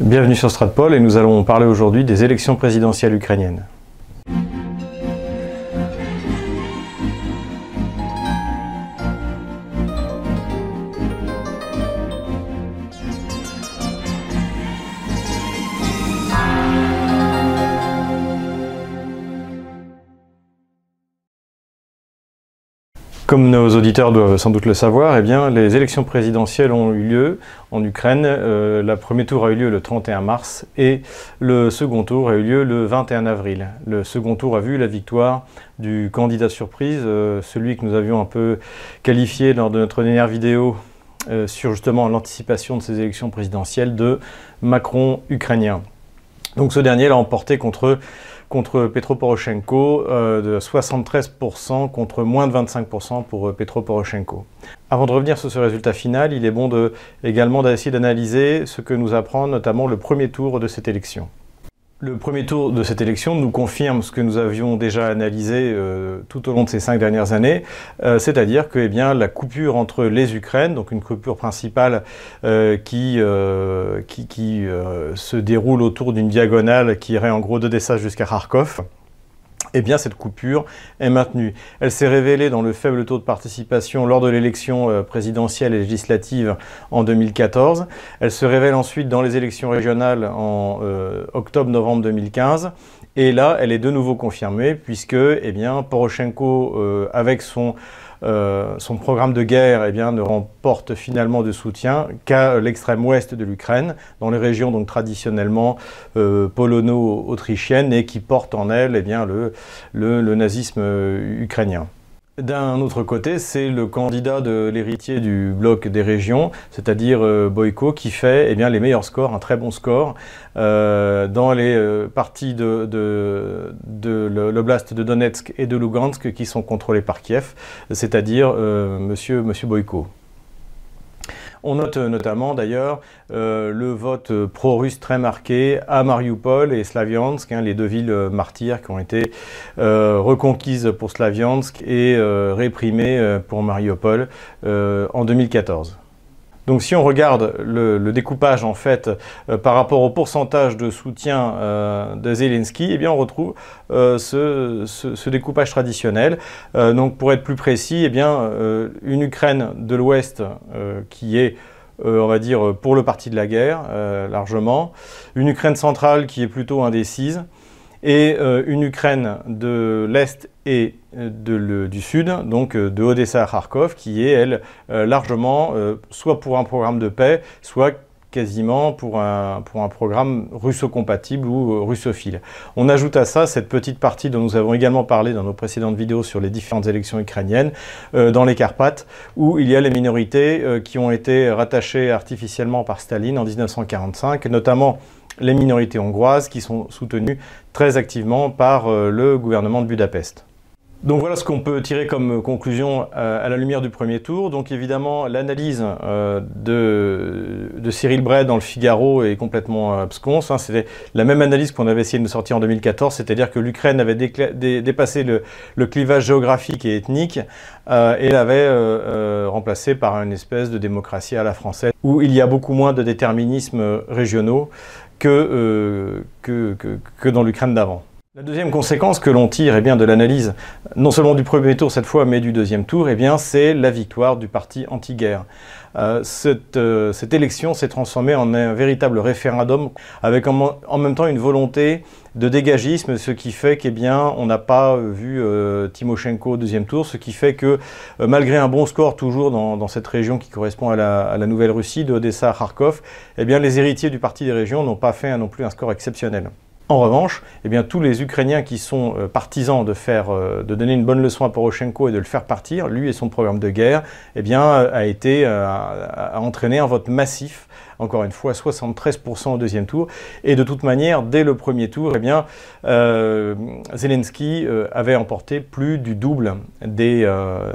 Bienvenue sur Stratpol et nous allons parler aujourd'hui des élections présidentielles ukrainiennes. Comme nos auditeurs doivent sans doute le savoir, eh les élections présidentielles ont eu lieu en Ukraine. Euh, le premier tour a eu lieu le 31 mars et le second tour a eu lieu le 21 avril. Le second tour a vu la victoire du candidat surprise, euh, celui que nous avions un peu qualifié lors de notre dernière vidéo euh, sur justement l'anticipation de ces élections présidentielles de Macron ukrainien. Donc ce dernier l'a emporté contre contre Petro Poroshenko euh, de 73% contre moins de 25% pour euh, Petro Poroshenko. Avant de revenir sur ce résultat final, il est bon également d'essayer d'analyser ce que nous apprend notamment le premier tour de cette élection. Le premier tour de cette élection nous confirme ce que nous avions déjà analysé euh, tout au long de ces cinq dernières années, euh, c'est-à-dire que eh bien, la coupure entre les Ukraines, donc une coupure principale euh, qui, qui, qui se déroule autour d'une diagonale qui irait en gros d'Odessa jusqu'à Kharkov, eh bien cette coupure est maintenue. Elle s'est révélée dans le faible taux de participation lors de l'élection euh, présidentielle et législative en 2014. Elle se révèle ensuite dans les élections régionales en euh, octobre-novembre 2015. Et là, elle est de nouveau confirmée puisque eh bien, Poroshenko, euh, avec son euh, son programme de guerre eh bien, ne remporte finalement de soutien qu'à l'extrême ouest de l'Ukraine, dans les régions donc traditionnellement euh, polono-autrichiennes et qui portent en elles eh bien, le, nazisme euh, ukrainien. D'un autre côté, c'est le candidat de l'héritier du bloc des régions, c'est-à-dire euh, Boyko, qui fait eh bien, les meilleurs scores, un très bon score, euh, dans les euh, parties de, l'oblast de Donetsk et de Lugansk qui sont contrôlées par Kiev, c'est-à-dire monsieur, monsieur Boyko. On note notamment d'ailleurs euh, le vote pro-russe très marqué à Mariupol et Slaviansk, hein, les deux villes martyrs qui ont été euh, reconquises pour Slaviansk et euh, réprimées pour Mariupol en 2014. Donc si on regarde le, découpage en fait euh, par rapport au pourcentage de soutien euh, de Zelensky, eh bien on retrouve euh, ce, découpage traditionnel. donc pour être plus précis, eh bien une Ukraine de l'Ouest qui est on va dire, pour le parti de la guerre, largement. Une Ukraine centrale qui est plutôt indécise et euh, une Ukraine de l'Est et euh, du Sud, donc euh, de Odessa à Kharkov, qui est, elle, largement soit pour un programme de paix, soit quasiment pour un, pour un programme russo-compatible ou russophile. On ajoute à ça cette petite partie dont nous avons également parlé dans nos précédentes vidéos sur les différentes élections ukrainiennes, dans les Carpates, où il y a les minorités qui ont été rattachées artificiellement par Staline en 1945, notamment les minorités hongroises qui sont soutenues très activement par euh, le gouvernement de Budapest. Donc voilà ce qu'on peut tirer comme conclusion euh, à la lumière du premier tour. Donc évidemment, l'analyse euh, de, Cyril Bray dans le Figaro est complètement absconce. Hein. C'était la même analyse qu'on avait essayé de sortir en 2014, c'est-à-dire que l'Ukraine avait dépassé le, clivage géographique et ethnique et l'avait remplacé par une espèce de démocratie à la française, où il y a beaucoup moins de déterminismes régionaux euh, que, que, que, dans l'Ukraine d'avant. La deuxième conséquence que l'on tire eh bien, de l'analyse, non seulement du premier tour cette fois, mais du deuxième tour, eh bien, c'est la victoire du parti anti-guerre. Euh, cette, euh, élection s'est transformée en un véritable référendum avec en, même temps une volonté de dégagisme, ce qui fait qu'on n'a pas vu euh, Timoshenko au deuxième tour, ce qui fait que malgré un bon score toujours dans, cette région qui correspond à la, à la Nouvelle-Russie, de Odessa à Kharkov, eh bien, les héritiers du parti des régions n'ont pas fait non plus un score exceptionnel. En revanche, eh bien, tous les Ukrainiens qui sont euh, partisans de, faire, euh, de donner une bonne leçon à Poroshenko et de le faire partir, lui et son programme de guerre, eh bien, a été a entraîné un vote massif encore une fois 73% au deuxième tour. Et de toute manière, dès le premier tour, eh euh, Zelensky euh, avait emporté plus du double des, euh,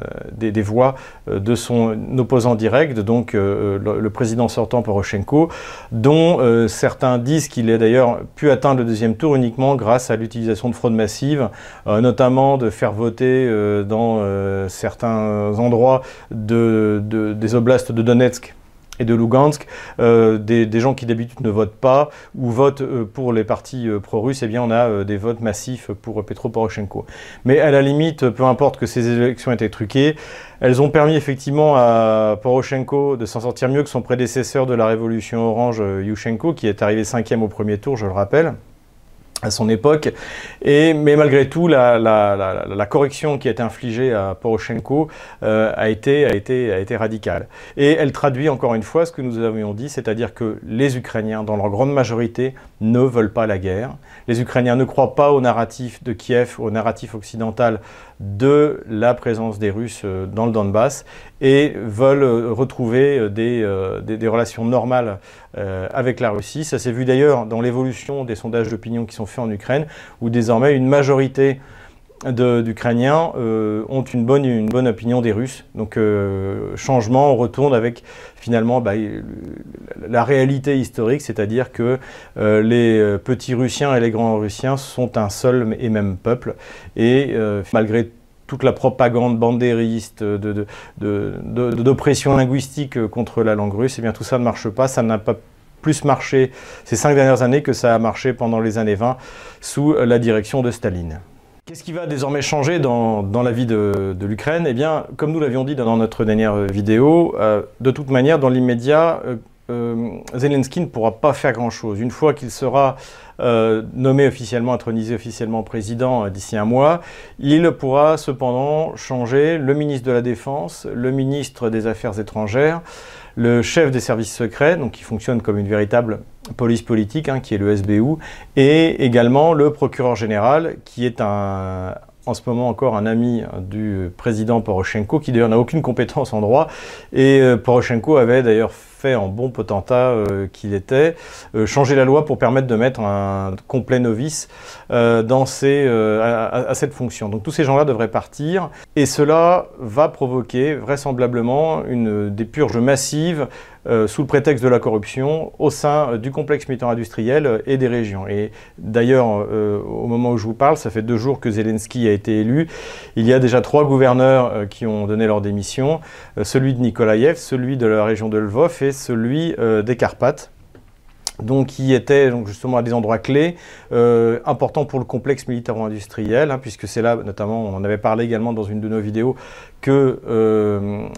voix de son opposant direct, donc le, président sortant Poroshenko, dont certains disent qu'il a d'ailleurs pu atteindre le deuxième tour uniquement grâce à l'utilisation de fraude massive, notamment de faire voter dans certains endroits de, des oblasts de Donetsk et de Lugansk, euh, des, gens qui d'habitude ne votent pas ou votent euh, pour les partis euh, pro-russes, eh bien on a des votes massifs pour Petro Poroshenko. Mais à la limite, peu importe que ces élections aient été truquées, elles ont permis effectivement à Poroshenko de s'en sortir mieux que son prédécesseur de la révolution orange, Yushchenko, qui est arrivé cinquième au premier tour, je le rappelle à son époque. Et, mais malgré tout, la, correction qui a été infligée à Poroshenko euh, a, été, radicale. Et elle traduit encore une fois ce que nous avions dit, c'est-à-dire que les Ukrainiens, dans leur grande majorité, ne veulent pas la guerre. Les Ukrainiens ne croient pas au narratif de Kiev, au narratif occidental de la présence des Russes euh, dans le Donbass et veulent euh, retrouver des relations normales avec la Russie. Ça s'est vu d'ailleurs dans l'évolution des sondages d'opinion qui sont faits en Ukraine, où désormais une majorité d'Ukrainiens euh, ont une bonne, opinion des Russes. Donc euh, changement, on retourne avec finalement bah, la réalité historique, c'est-à-dire que euh, les petits Russiens et les grands Russiens sont un seul et même peuple. Et malgré toute la propagande bandériste, d'oppression linguistique contre la langue russe, eh bien tout ça ne marche pas, ça n'a pas plus marché ces cinq dernières années que ça a marché pendant les années 20 sous la direction de Staline. Qu'est-ce qui va désormais changer dans, la vie de, l'Ukraine? Eh bien, comme nous l'avions dit dans notre dernière vidéo, euh, de toute manière, dans l'immédiat, euh, euh, Zelensky ne pourra pas faire grand-chose. Une fois qu'il sera nommé officiellement, intronisé officiellement président d'ici un mois, il pourra cependant changer le ministre de la Défense, le ministre des Affaires étrangères, le chef des services secrets, donc qui fonctionne comme une véritable police politique, hein, qui est le SBU, et également le procureur général, qui est en ce moment encore un ami du président Poroshenko, qui d'ailleurs n'a aucune compétence en droit. Et euh, Poroshenko avait d'ailleurs en bon potentat euh, qu'il était, euh, changer la loi pour permettre de mettre un complet novice dans ces, à, cette fonction. Donc tous ces gens-là devraient partir. Et cela va provoquer vraisemblablement une, des purges massives euh, sous le prétexte de la corruption au sein euh, du complexe militaire industriel euh, et des régions. Et d'ailleurs, au moment où je vous parle, ça fait deux jours que Zelensky a été élu. Il y a déjà trois gouverneurs qui ont donné leur démission, celui de Nikolaïev, celui de la région de Lvov et celui des Carpates. Donc qui étaient donc justement à des endroits clés, importants pour le complexe militaro-industriel, hein, puisque c'est là, notamment, on en avait parlé également dans une de nos vidéos, que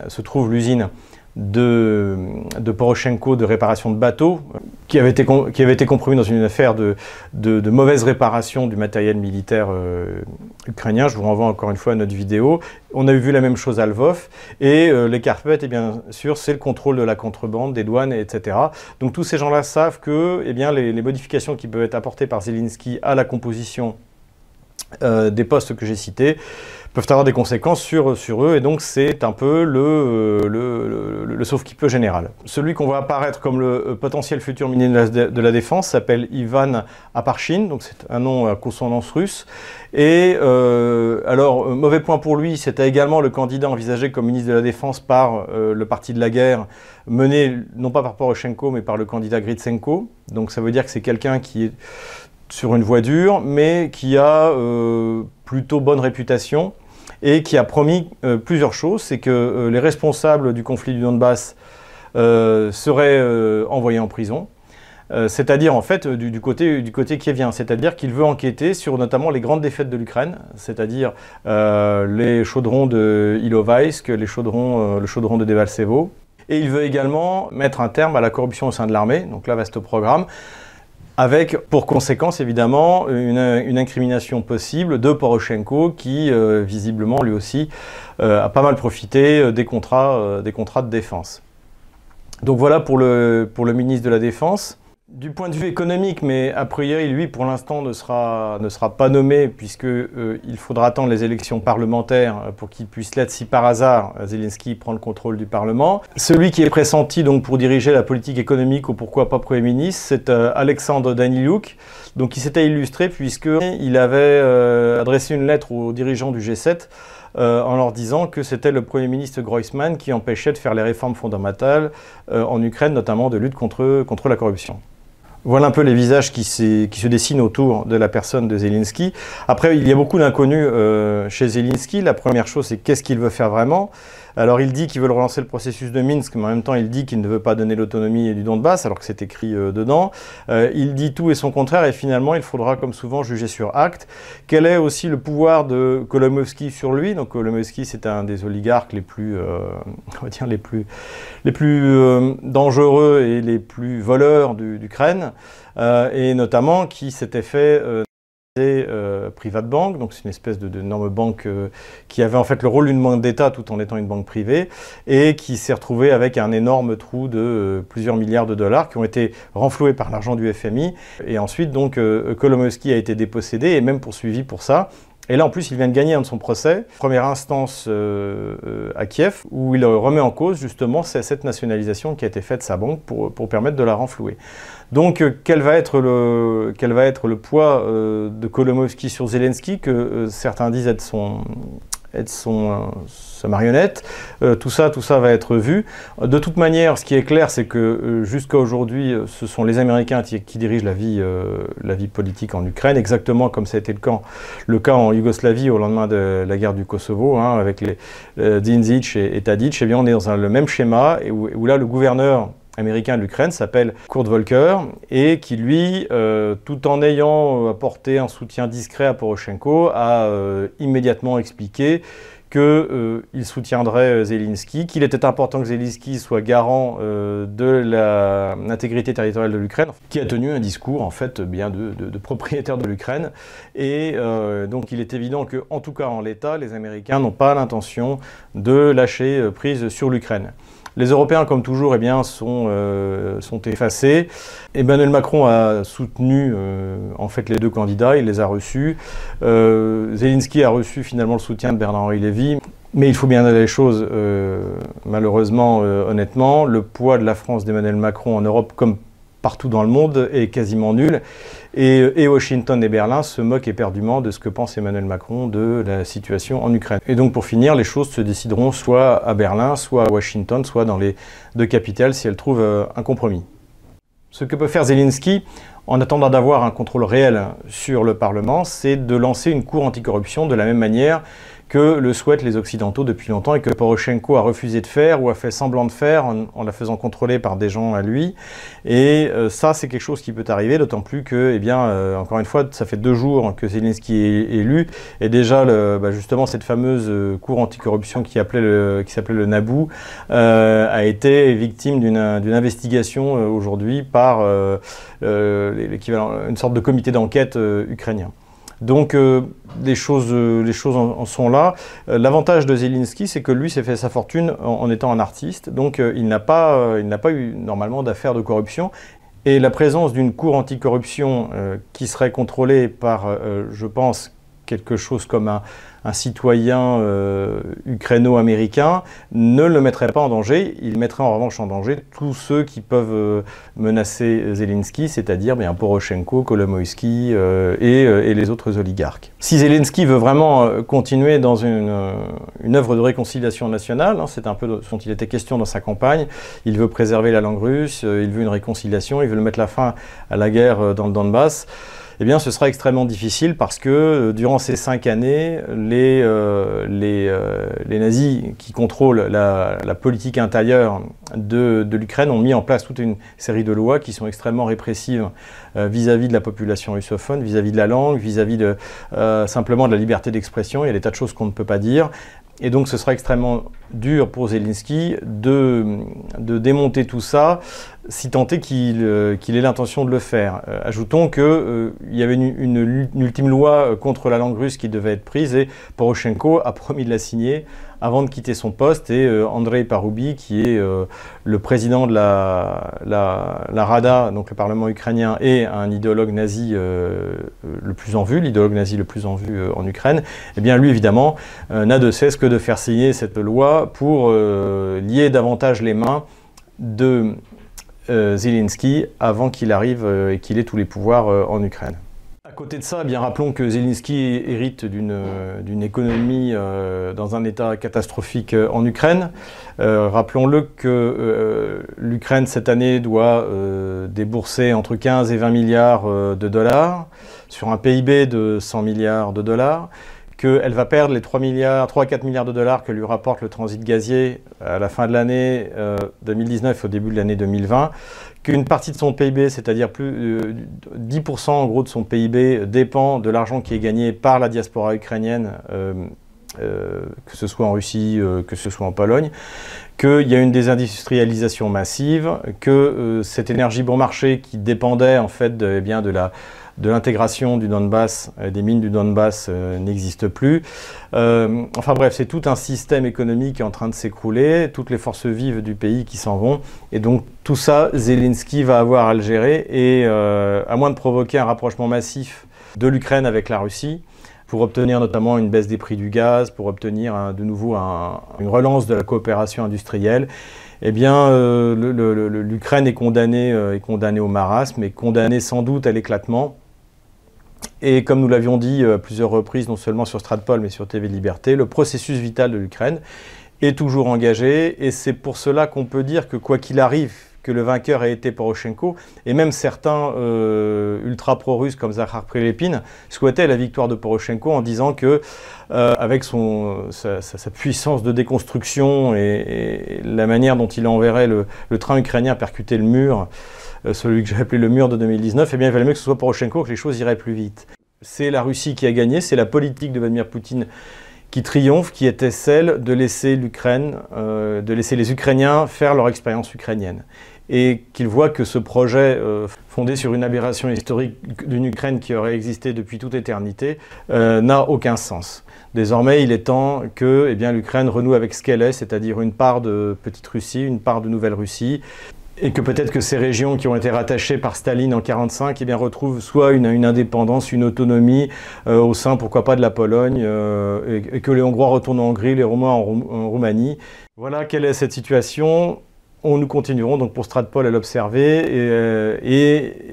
se trouve l'usine de, Poroshenko de réparation de bateaux, qui avait été, qui avait été compromis dans une affaire de, de, mauvaise réparation du matériel militaire euh, ukrainien. Je vous renvoie encore une fois à notre vidéo. On a vu la même chose à Lvov. Et euh, les carpettes, et bien sûr, c'est le contrôle de la contrebande, des douanes, etc. Donc tous ces gens-là savent que eh bien, les, les modifications qui peuvent être apportées par Zelensky à la composition euh, des postes que j'ai cités peuvent avoir des conséquences sur, sur eux, et donc c'est un peu le, euh, le, le, qui peut général. Celui qu'on voit apparaître comme le euh, potentiel futur ministre de la Défense s'appelle Ivan Aparchin, donc c'est un nom à consonance russe, et alors, mauvais point pour lui, c'était également le candidat envisagé comme ministre de la Défense par le parti de la guerre, mené non pas par Poroshenko, mais par le candidat Gritsenko, donc ça veut dire que c'est quelqu'un qui est sur une voie dure, mais qui a euh, plutôt bonne réputation et qui a promis euh, plusieurs choses. C'est que euh, les responsables du conflit du Donbass seraient envoyés en prison. c'est-à-dire en fait du, côté, du côté qui vient, c'est-à-dire qu'il veut enquêter sur notamment les grandes défaites de l'Ukraine, c'est-à-dire les chaudrons de Ilovaisk, les le chaudron de Devalsevo, et il veut également mettre un terme à la corruption au sein de l'armée, donc là vaste programme, avec pour conséquence évidemment une, incrimination possible de Poroshenko qui euh, visiblement lui aussi euh, a pas mal profité euh, des contrats, des contrats de défense. Donc voilà pour le, pour le ministre de la Défense. Du point de vue économique, mais a priori, lui, pour l'instant, ne sera, ne sera pas nommé, puisqu'il euh, faudra attendre les élections parlementaires pour qu'il puisse l'être si par hasard Zelensky prend le contrôle du Parlement. Celui qui est pressenti donc pour diriger la politique économique ou pourquoi pas Premier ministre, c'est euh, Alexandre Daniluk, donc qui s'était illustré puisqu'il avait euh, adressé une lettre aux dirigeants du G7 en leur disant que c'était le Premier ministre Groisman qui empêchait de faire les réformes fondamentales en Ukraine, notamment de lutte contre, contre la corruption. Voilà un peu les visages qui, se dessinent autour de la personne de Zelensky. Après, il y a beaucoup d'inconnus euh, chez Zelensky. La première chose, c'est qu'est-ce qu'il veut faire vraiment? Alors il dit qu'il veut relancer le processus de Minsk, mais en même temps il dit qu'il ne veut pas donner l'autonomie du Donbass, alors que c'est écrit euh, dedans. Euh, il dit tout et son contraire, et finalement il faudra, comme souvent, juger sur acte. Quel est aussi le pouvoir de Kolomovsky sur lui? Donc Kolomovsky, c'est un des oligarques les plus, on va dire les plus, les plus dangereux et les plus voleurs d'Ukraine. Euh, et notamment qui s'était fait euh, euh, Private Bank, donc c'est une espèce d'énorme banque euh, qui avait en fait le rôle d'une banque d'État tout en étant une banque privée, et qui s'est retrouvée avec un énorme trou de plusieurs milliards de dollars qui ont été renfloués par l'argent du FMI. Et ensuite, donc, Kolomowski a été dépossédé et même poursuivi pour ça. Et là, en plus, il vient de gagner un de son procès, première instance à Kiev, où il remet en cause justement cette nationalisation qui a été faite de sa banque pour, pour permettre de la renflouer. Donc, euh, quel, va être le, quel va être le poids de Kolomovski sur Zelensky, que certains disent être son, être son, euh, sa marionnette? Euh, tout ça, tout ça va être vu. De toute manière, ce qui est clair, c'est que euh, jusqu'à aujourd'hui, ce sont les Américains qui, dirigent la vie, la vie politique en Ukraine, exactement comme ça a été le cas, le cas en Yougoslavie au lendemain de la guerre du Kosovo, hein, avec les Dinzic et, Tadic. Eh bien, on est dans le même schéma, et où là, le gouverneur américain de l'Ukraine s'appelle Kurt Volker et qui lui, euh, tout en ayant apporté un soutien discret à Poroshenko, a euh, immédiatement expliqué qu'il euh, soutiendrait Zelensky, qu'il était important que Zelensky soit garant de l'intégrité territoriale de l'Ukraine, qui a tenu un discours en fait bien de, de propriétaire de l'Ukraine. Et donc il est évident que, en tout cas en l'état, les Américains n'ont pas l'intention de lâcher prise sur l'Ukraine. Les Européens, comme toujours, eh bien, sont, euh, effacés. Emmanuel Macron a soutenu euh, en fait les deux candidats, il les a reçus. Euh, Zelensky a reçu finalement le soutien de Bernard-Henri Lévy. Mais il faut bien dire les choses, malheureusement, honnêtement, le poids de la France d'Emmanuel Macron en Europe, comme partout dans le monde est quasiment nul. Et, Washington et Berlin se moquent éperdument de ce que pense Emmanuel Macron de la situation en Ukraine. Et donc pour finir, les choses se décideront soit à Berlin, soit à Washington, soit dans les deux capitales si elles trouvent euh, un compromis. Ce que peut faire Zelensky, en attendant d'avoir un contrôle réel sur le Parlement, c'est de lancer une cour anticorruption de la même manière que le souhaitent les Occidentaux depuis longtemps et que Poroshenko a refusé de faire ou a fait semblant de faire en, la faisant contrôler par des gens à lui. Et euh, ça, c'est quelque chose qui peut arriver, d'autant plus que, eh bien, euh, encore une fois, ça fait deux jours que Zelensky est élu, et déjà, bah, justement, cette fameuse euh, cour anticorruption qui, qui s'appelait le Naboo a été victime d'une investigation aujourd'hui par l'équivalent, une sorte de comité d'enquête ukrainien. Donc euh, les choses, euh, les choses en, sont là. Euh, l'avantage de Zelensky, c'est que lui s'est fait sa fortune en, étant un artiste, donc il n'a pas, il n'a pas eu normalement d'affaires de corruption. Et la présence d'une cour anticorruption qui serait contrôlée par, je pense, quelque chose comme un, citoyen euh, ukraino-américain ne le mettrait pas en danger. Il mettrait en revanche en danger tous ceux qui peuvent euh, menacer Zelensky, c'est-à-dire bien Poroshenko, Kolomoïski euh, et, les autres oligarques. Si Zelensky veut vraiment continuer dans une, une œuvre de réconciliation nationale, hein, c'est un peu dont il était question dans sa campagne, il veut préserver la langue russe, il veut une réconciliation, il veut mettre la fin à la guerre dans le Donbass eh bien ce sera extrêmement difficile parce que euh, durant ces cinq années, les, euh, euh, nazis qui contrôlent la, politique intérieure de, de l'Ukraine ont mis en place toute une série de lois qui sont extrêmement répressives vis-à-vis de la population russophone, vis-à-vis de la langue, vis-à-vis de simplement de la liberté d'expression. Il y a des tas de choses qu'on ne peut pas dire. Et donc ce sera extrêmement dur pour Zelensky de, démonter tout ça, si tant est qu'il euh, ait l'intention de le faire. Euh, ajoutons qu'il euh, y avait une, une, ultime loi contre la langue russe qui devait être prise et Poroshenko a promis de la signer avant de quitter son poste et euh, Andrei Paroubi, qui est euh, le président de la, la, Rada, donc le Parlement ukrainien, et un idéologue nazi euh, le plus en vue, l'idéologue nazi le plus en vue en Ukraine, eh bien lui évidemment n'a de cesse que de faire signer cette loi pour lier davantage les mains de Zelensky avant qu'il arrive et qu'il ait tous les pouvoirs en Ukraine côté de ça, eh bien rappelons que Zelensky hérite d'une économie euh, dans un état catastrophique euh, en Ukraine. Euh, rappelons-le que l'Ukraine cette année doit débourser entre 15 et 20 milliards de dollars sur un PIB de 100 milliards de dollars qu'elle va perdre les 3, milliards, 3 à 4 milliards de dollars que lui rapporte le transit gazier à la fin de l'année 2019 au début de l'année 2020, qu'une partie de son PIB, c'est-à-dire plus 10% euh, en gros de son PIB, dépend de l'argent qui est gagné par la diaspora ukrainienne, euh, euh, que ce soit en Russie, que ce soit en Pologne, qu'il y a une désindustrialisation massive, que cette énergie bon marché qui dépendait en fait de, eh bien, de la de l'intégration du Donbass, euh, des mines du Donbass euh, n'existe plus. Euh, enfin bref, c'est tout un système économique qui est en train de s'écrouler, toutes les forces vives du pays qui s'en vont. Et donc tout ça, Zelensky va avoir à le gérer. Et à moins de provoquer un rapprochement massif de l'Ukraine avec la Russie, pour obtenir notamment une baisse des prix du gaz, pour obtenir de nouveau une relance de la coopération industrielle, eh bien, l'Ukraine est condamnée, est condamnée au marasme, et condamnée sans doute à l'éclatement. Et comme nous l'avions dit à plusieurs reprises, non seulement sur Stratpol, mais sur TV Liberté, le processus vital de l'Ukraine est toujours engagé. Et c'est pour cela qu'on peut dire que quoi qu'il arrive, que le vainqueur ait été Poroshenko, et même certains euh, ultra pro-russes comme Zakhar Prelepin souhaitaient la victoire de Poroshenko en disant que, euh, avec son, sa, puissance de déconstruction et, la manière dont il enverrait le, le train ukrainien percuter le mur, euh, celui que j'ai appelé le mur de 2019, eh bien, il valait mieux que ce soit Poroshenko, que les choses iraient plus vite. C'est la Russie qui a gagné, c'est la politique de Vladimir Poutine qui triomphe, qui était celle de laisser l'Ukraine, euh, de laisser les Ukrainiens faire leur expérience ukrainienne. Et qu'ils voient que ce projet, euh, fondé sur une aberration historique d'une Ukraine qui aurait existé depuis toute éternité, n'a aucun sens. Désormais, il est temps que eh l'Ukraine renoue avec ce qu'elle est, c'est-à-dire une part de Petite Russie, une part de Nouvelle Russie, et que peut-être que ces régions qui ont été rattachées par Staline en 1945 eh bien, retrouvent soit une, indépendance, une autonomie euh, au sein, pourquoi pas, de la Pologne, euh, et, que les Hongrois retournent en Hongrie, les Roumains en Roumanie. Voilà quelle est cette situation nous continuerons donc pour Stratpol à l'observer et, euh,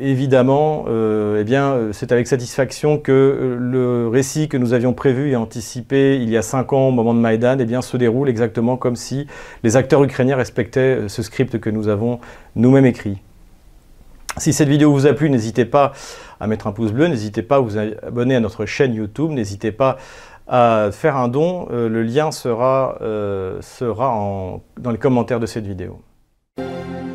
évidemment, euh, eh bien, c'est avec satisfaction que euh, le récit que nous avions prévu et anticipé il y a cinq ans au moment de Maïdan eh bien, se déroule exactement comme si les acteurs ukrainiens respectaient ce script que nous avons nous-mêmes écrit. Si cette vidéo vous a plu, n'hésitez pas à mettre un pouce bleu, n'hésitez pas à vous abonner à notre chaîne YouTube, n'hésitez pas à faire un don, le lien sera, sera dans les commentaires de cette vidéo. Música